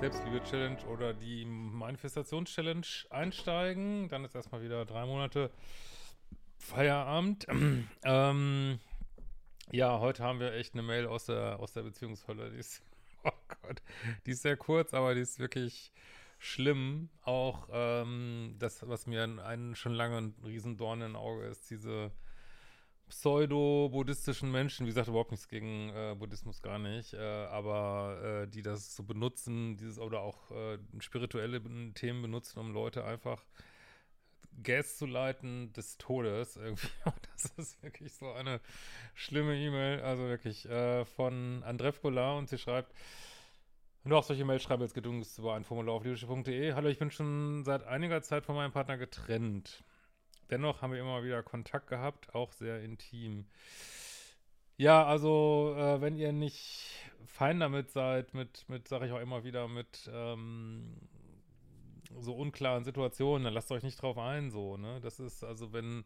Selbstliebe-Challenge oder die Manifestations-Challenge einsteigen. Dann ist erstmal wieder drei Monate Feierabend. ähm, ja, heute haben wir echt eine Mail aus der, aus der Beziehungshölle. Die ist, oh Gott, die ist sehr kurz, aber die ist wirklich schlimm. Auch ähm, das, was mir ein, schon lange ein Riesendorn im Auge ist, diese pseudo-buddhistischen Menschen, wie gesagt, überhaupt nichts gegen äh, Buddhismus gar nicht, äh, aber äh, die das so benutzen, dieses oder auch äh, spirituelle Themen benutzen, um Leute einfach Gas zu leiten des Todes irgendwie. Das ist wirklich so eine schlimme E-Mail, also wirklich äh, von Andref Goulart und sie schreibt, wenn du auch solche Mails schreibst, gedungst über ein Formular auf liebische.de. Hallo, ich bin schon seit einiger Zeit von meinem Partner getrennt. Dennoch haben wir immer wieder Kontakt gehabt, auch sehr intim. Ja, also äh, wenn ihr nicht fein damit seid, mit, mit sage ich auch immer wieder, mit ähm, so unklaren Situationen, dann lasst euch nicht drauf ein, so, ne? Das ist, also wenn,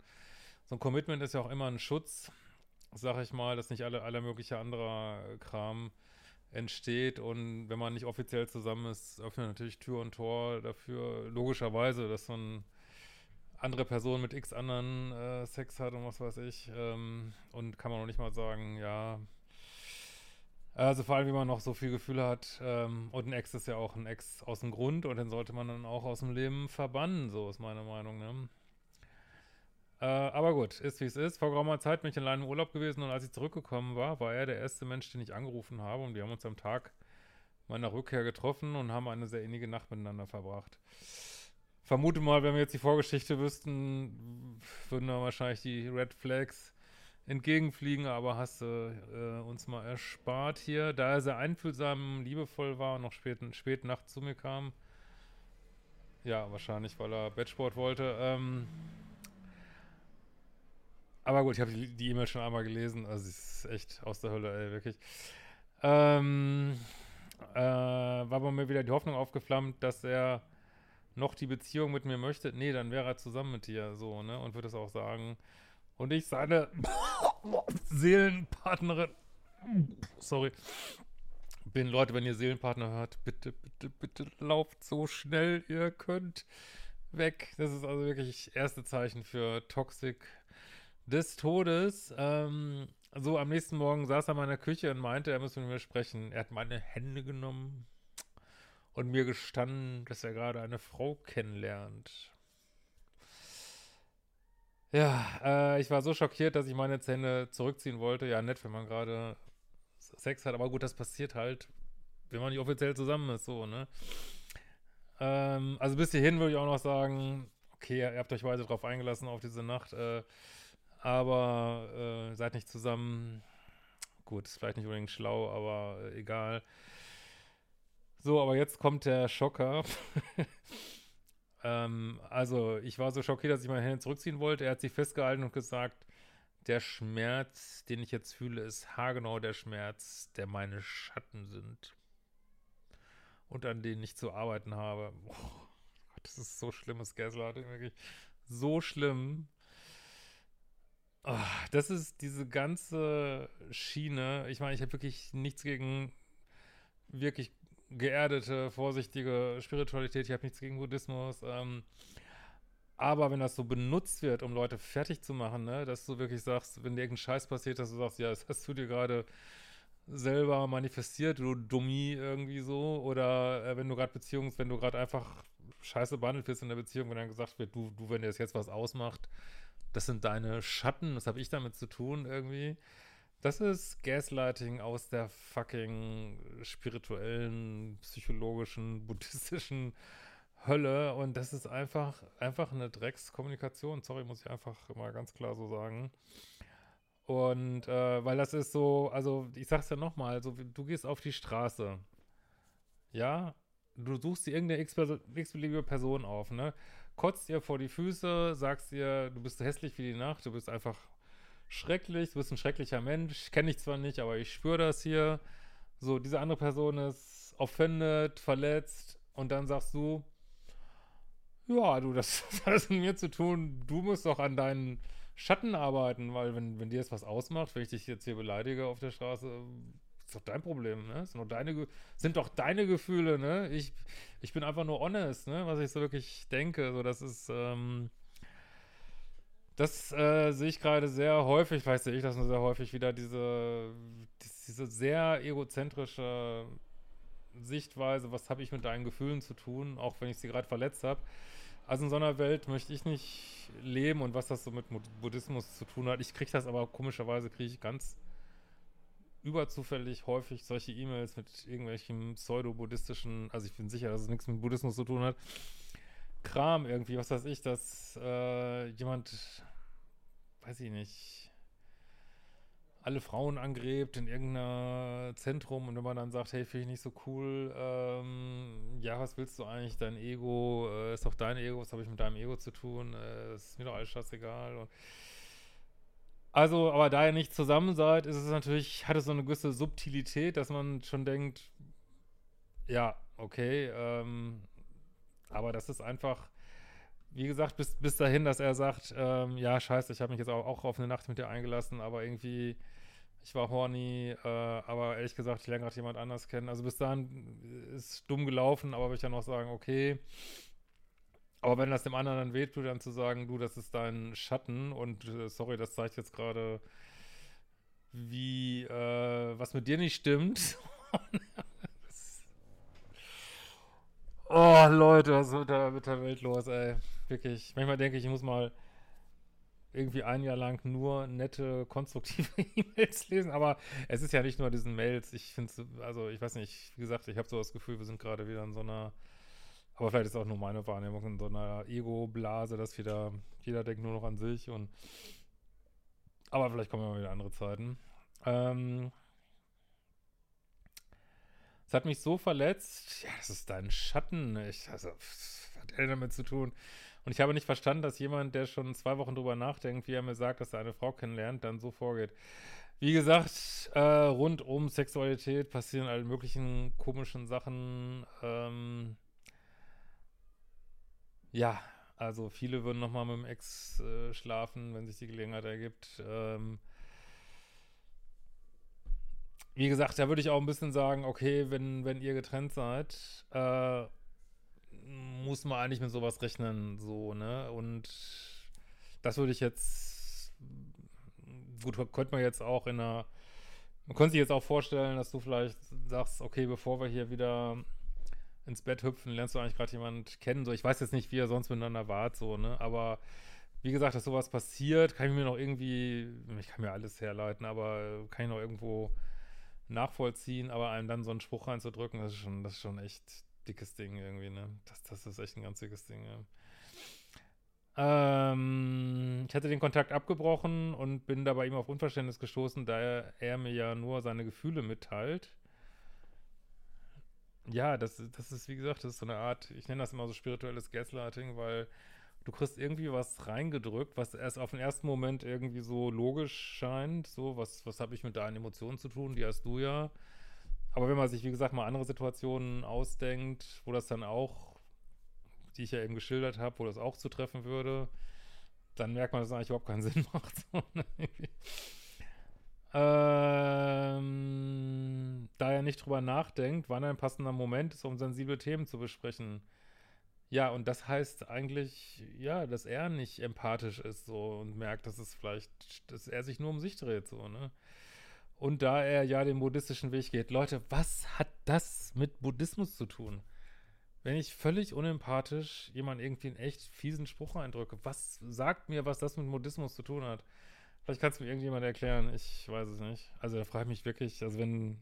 so ein Commitment ist ja auch immer ein Schutz, sag ich mal, dass nicht alle, aller mögliche anderer Kram entsteht und wenn man nicht offiziell zusammen ist, öffnet natürlich Tür und Tor dafür, logischerweise, dass so ein andere Person mit x anderen äh, Sex hat und was weiß ich. Ähm, und kann man noch nicht mal sagen, ja. Also vor allem, wie man noch so viel Gefühle hat. Ähm, und ein Ex ist ja auch ein Ex aus dem Grund und den sollte man dann auch aus dem Leben verbannen, so ist meine Meinung, ne? Äh, aber gut, ist wie es ist. Vor geraumer Zeit bin ich in einem Urlaub gewesen und als ich zurückgekommen war, war er der erste Mensch, den ich angerufen habe und wir haben uns am Tag meiner Rückkehr getroffen und haben eine sehr innige Nacht miteinander verbracht vermute mal, wenn wir jetzt die Vorgeschichte wüssten, würden da wahrscheinlich die Red Flags entgegenfliegen, aber hast du äh, uns mal erspart hier. Da er sehr einfühlsam, liebevoll war und noch spät, spät nachts zu mir kam. Ja, wahrscheinlich, weil er Bettsport wollte. Ähm, aber gut, ich habe die E-Mail schon einmal gelesen. Also, es ist echt aus der Hölle, ey, wirklich. Ähm, äh, war bei mir wieder die Hoffnung aufgeflammt, dass er noch die Beziehung mit mir möchte, nee, dann wäre er zusammen mit dir, so, ne, und würde es auch sagen. Und ich seine Seelenpartnerin, sorry, bin, Leute, wenn ihr Seelenpartner hört, bitte, bitte, bitte lauft so schnell ihr könnt weg. Das ist also wirklich erste Zeichen für Toxik des Todes. Ähm, so, am nächsten Morgen saß er in meiner Küche und meinte, er müsse mit mir sprechen. Er hat meine Hände genommen, und mir gestanden, dass er gerade eine Frau kennenlernt. Ja, äh, ich war so schockiert, dass ich meine Zähne zurückziehen wollte. Ja, nett, wenn man gerade Sex hat, aber gut, das passiert halt, wenn man nicht offiziell zusammen ist, so, ne? Ähm, also bis hierhin würde ich auch noch sagen, okay, ihr habt euch weiter drauf eingelassen auf diese Nacht, äh, aber äh, seid nicht zusammen. Gut, ist vielleicht nicht unbedingt schlau, aber äh, egal. So, aber jetzt kommt der Schocker. ähm, also, ich war so schockiert, dass ich meine Hände zurückziehen wollte. Er hat sich festgehalten und gesagt, der Schmerz, den ich jetzt fühle, ist haargenau der Schmerz, der meine Schatten sind. Und an denen ich zu arbeiten habe. Oh, Gott, das ist so schlimmes Gaslighting, wirklich. So schlimm. Oh, das ist diese ganze Schiene. Ich meine, ich habe wirklich nichts gegen wirklich geerdete, vorsichtige Spiritualität. Ich habe nichts gegen Buddhismus. Ähm, aber wenn das so benutzt wird, um Leute fertig zu machen, ne, dass du wirklich sagst, wenn dir irgendein Scheiß passiert, dass du sagst, ja, das hast du dir gerade selber manifestiert, du Dummi irgendwie so, oder äh, wenn du gerade Beziehungs, wenn du gerade einfach scheiße behandelt wirst in der Beziehung, wenn dann gesagt wird, du, du, wenn dir das jetzt was ausmacht, das sind deine Schatten, das habe ich damit zu tun irgendwie, Das ist Gaslighting aus der fucking spirituellen, psychologischen, buddhistischen Hölle und das ist einfach, einfach eine Dreckskommunikation. Sorry, muss ich einfach mal ganz klar so sagen. Und äh, weil das ist so, also ich sag's ja nochmal, also du gehst auf die Straße, ja, du suchst dir irgendeine x-beliebige Person auf, ne? Kotzt ihr vor die Füße, sagst ihr, du bist hässlich wie die Nacht, du bist einfach schrecklich, du bist ein schrecklicher Mensch, kenne ich zwar nicht, aber ich spüre das hier. So, diese andere Person ist offended, verletzt und dann sagst du, ja, du, das hat alles mit mir zu tun, du musst doch an deinen Schatten arbeiten, weil wenn, wenn dir jetzt was ausmacht, wenn ich dich jetzt hier beleidige auf der Straße, ist doch dein Problem, ne? Sind doch deine, sind doch deine Gefühle, ne? Ich, ich bin einfach nur honest, ne? Was ich so wirklich denke, so das ist, ähm, das äh, sehe ich gerade sehr häufig, vielleicht sehe ich das nur sehr häufig wieder, diese, diese sehr egozentrische Sichtweise, was habe ich mit deinen Gefühlen zu tun, auch wenn ich sie gerade verletzt habe. Also in so einer Welt möchte ich nicht leben und was das so mit Buddhismus zu tun hat. Ich kriege das aber komischerweise, kriege ich ganz überzufällig häufig solche E-Mails mit irgendwelchen pseudo-buddhistischen, also ich bin sicher, dass es nichts mit Buddhismus zu tun hat, Kram irgendwie, was weiß ich, dass äh, jemand, weiß ich nicht, alle Frauen angrebt in irgendeiner Zentrum und wenn man dann sagt, hey, finde ich nicht so cool, ähm, ja, was willst du eigentlich, dein Ego, äh, ist doch dein Ego, was habe ich mit deinem Ego zu tun, äh, ist mir doch alles scheißegal und also, aber da ihr nicht zusammen seid, ist es natürlich, hat es so eine gewisse Subtilität, dass man schon denkt, ja, okay, ähm, aber das ist einfach, wie gesagt, bis, bis dahin, dass er sagt, ähm, ja, scheiße, ich habe mich jetzt auch, auch, auf eine Nacht mit dir eingelassen, aber irgendwie, ich war horny, äh, aber ehrlich gesagt, ich lerne gerade jemand anders kennen. Also bis dahin ist dumm gelaufen, aber würde ich dann auch sagen, okay. Aber wenn das dem anderen dann wehtut, dann zu sagen, du, das ist dein Schatten und äh, sorry, das zeigt jetzt gerade, wie, äh, was mit dir nicht stimmt. Oh, Leute, was ist da mit der Welt los, ey? Wirklich. Manchmal denke ich, ich muss mal irgendwie ein Jahr lang nur nette, konstruktive E-Mails lesen, aber es ist ja nicht nur diesen Mails. Ich finde es, also ich weiß nicht, wie gesagt, ich habe so das Gefühl, wir sind gerade wieder in so einer, aber vielleicht ist auch nur meine Wahrnehmung, in so einer Ego-Blase, dass wieder, jeder denkt nur noch an sich und, aber vielleicht kommen ja mal wieder andere Zeiten. Ähm, es hat mich so verletzt. Ja, das ist dein Schatten. Ich, also, was hat er damit zu tun? Und ich habe nicht verstanden, dass jemand, der schon zwei Wochen drüber nachdenkt, wie er mir sagt, dass er eine Frau kennenlernt, dann so vorgeht. Wie gesagt, äh, rund um Sexualität passieren alle möglichen komischen Sachen. Ähm, ja, also viele würden nochmal mit dem Ex äh, schlafen, wenn sich die Gelegenheit ergibt. Ähm, wie gesagt, da würde ich auch ein bisschen sagen, okay, wenn, wenn ihr getrennt seid, äh, muss man eigentlich mit sowas rechnen, so, ne? Und das würde ich jetzt, gut, könnte man jetzt auch in einer, man könnte sich jetzt auch vorstellen, dass du vielleicht sagst, okay, bevor wir hier wieder ins Bett hüpfen, lernst du eigentlich gerade jemand kennen, so, ich weiß jetzt nicht, wie ihr sonst miteinander wart, so, ne? Aber wie gesagt, dass sowas passiert, kann ich mir noch irgendwie, ich kann mir alles herleiten, aber kann ich noch irgendwo nachvollziehen, aber einem dann so einen Spruch reinzudrücken, das ist schon, das ist schon echt dickes Ding irgendwie, ne? Das, das ist echt ein ganz dickes Ding, ja. Ähm, ich hatte den Kontakt abgebrochen und bin da bei ihm auf Unverständnis gestoßen, da er, er mir ja nur seine Gefühle mitteilt. Ja, das, das ist, wie gesagt, das ist so eine Art, ich nenne das immer so spirituelles Gaslighting, weil du kriegst irgendwie was reingedrückt, was erst auf den ersten Moment irgendwie so logisch scheint. So, was, was habe ich mit deinen Emotionen zu tun? Die hast du ja. Aber wenn man sich, wie gesagt, mal andere Situationen ausdenkt, wo das dann auch, die ich ja eben geschildert habe, wo das auch zu treffen würde, dann merkt man, dass es eigentlich überhaupt keinen Sinn macht. Ne, ähm, da er nicht drüber nachdenkt, wann ein passender Moment ist, um sensible Themen zu besprechen. Ja, und das heißt eigentlich, ja, dass er nicht empathisch ist so und merkt, dass es vielleicht, dass er sich nur um sich dreht, so, ne? Und da er ja den buddhistischen Weg geht, Leute, was hat das mit Buddhismus zu tun? Wenn ich völlig unempathisch jemand irgendwie einen echt fiesen Spruch eindrücke, was sagt mir, was das mit Buddhismus zu tun hat? Vielleicht kannst du mir irgendjemand erklären. Ich weiß es nicht. Also da frage ich mich wirklich, also wenn.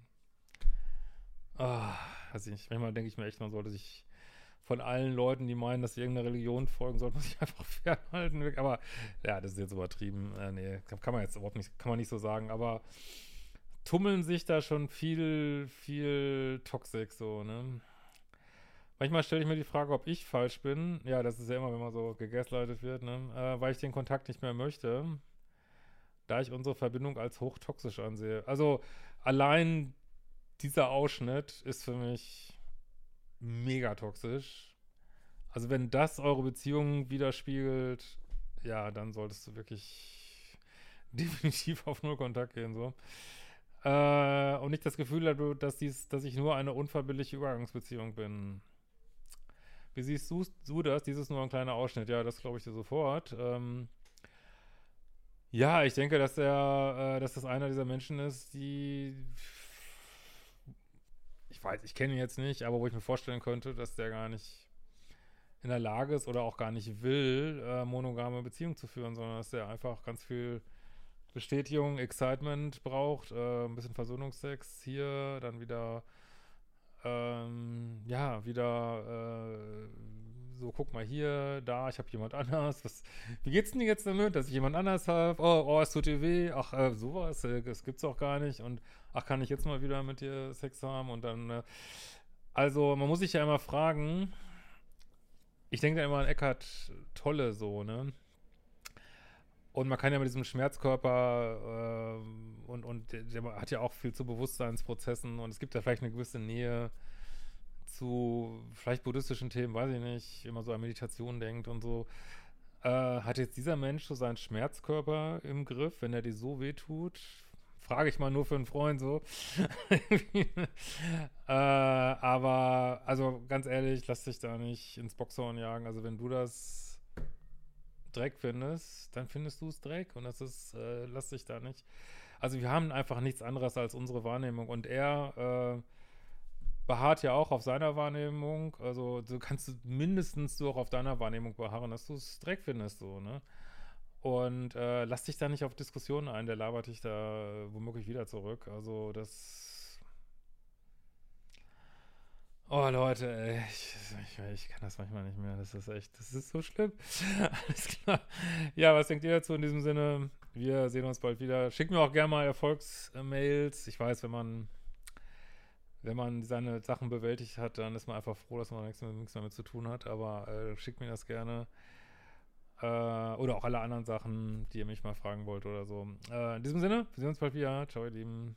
Oh, weiß ich nicht. Manchmal denke ich mir echt, man sollte sich von allen Leuten, die meinen, dass sie irgendeiner Religion folgen, sollte man sich einfach fernhalten. Aber ja, das ist jetzt übertrieben. Äh, nee, kann man jetzt überhaupt nicht, kann man nicht so sagen. Aber tummeln sich da schon viel, viel Toxik so, ne? Manchmal stelle ich mir die Frage, ob ich falsch bin. Ja, das ist ja immer, wenn man so gegaslightet wird, ne? Äh, weil ich den Kontakt nicht mehr möchte, da ich unsere Verbindung als hochtoxisch ansehe. Also allein dieser Ausschnitt ist für mich mega toxisch. Also wenn das eure Beziehung widerspiegelt, ja, dann solltest du wirklich definitiv auf Null Kontakt gehen, so. Äh, und nicht das Gefühl dass, dies, dass ich nur eine unverbindliche Übergangsbeziehung bin. Wie siehst du, du das? Dies ist nur ein kleiner Ausschnitt. Ja, das glaube ich dir sofort. Ähm, ja, ich denke, dass er, äh, dass das einer dieser Menschen ist, die ich weiß, ich kenne ihn jetzt nicht, aber wo ich mir vorstellen könnte, dass der gar nicht in der Lage ist oder auch gar nicht will, äh, monogame Beziehungen zu führen, sondern dass der einfach ganz viel Bestätigung, Excitement braucht, äh, ein bisschen Versöhnungsex hier, dann wieder, ähm, ja, wieder äh, so, guck mal hier, da, ich habe jemand anders. Was, wie geht's denn jetzt damit, dass ich jemand anders habe? Oh, oh, es tut dir weh. Ach, äh, sowas, äh, das gibt's auch gar nicht. Und ach, kann ich jetzt mal wieder mit dir Sex haben? Und dann, äh, also, man muss sich ja immer fragen, ich denke da immer an Eckhart Tolle so, ne? Und man kann ja mit diesem Schmerzkörper äh, und, und der, der, hat ja auch viel zu Bewusstseinsprozessen und es gibt ja vielleicht eine gewisse Nähe zu vielleicht buddhistischen Themen, weiß ich nicht, immer so an Meditation denkt und so. Äh, hat jetzt dieser Mensch so seinen Schmerzkörper im Griff, wenn er dir so weh tut? Frage ich mal nur für einen Freund so. äh, aber, also ganz ehrlich, lass dich da nicht ins Boxhorn jagen. Also wenn du das Dreck findest, dann findest du es Dreck und das ist, äh, lass dich da nicht. Also wir haben einfach nichts anderes als unsere Wahrnehmung und er äh, beharrt ja auch auf seiner Wahrnehmung. Also du kannst mindestens du auch auf deiner Wahrnehmung beharren, dass du es Dreck findest, so, ne? Und äh, lass dich da nicht auf Diskussionen ein, der labert dich da womöglich wieder zurück. Also das Oh Leute, ey, ich, ich, ich, kann das manchmal nicht mehr. Das ist echt, das ist so schlimm. Alles klar. Ja, was denkt ihr dazu in diesem Sinne? Wir sehen uns bald wieder. Schickt mir auch gerne mal Erfolgsmails. Ich weiß, wenn man, wenn man seine Sachen bewältigt hat, dann ist man einfach froh, dass man nichts mehr, nichts mehr mit zu tun hat. Aber äh, schickt mir das gerne. Äh, oder auch alle anderen Sachen, die ihr mich mal fragen wollt oder so. Äh, in diesem Sinne, wir sehen uns bald wieder. Ciao, ihr Lieben.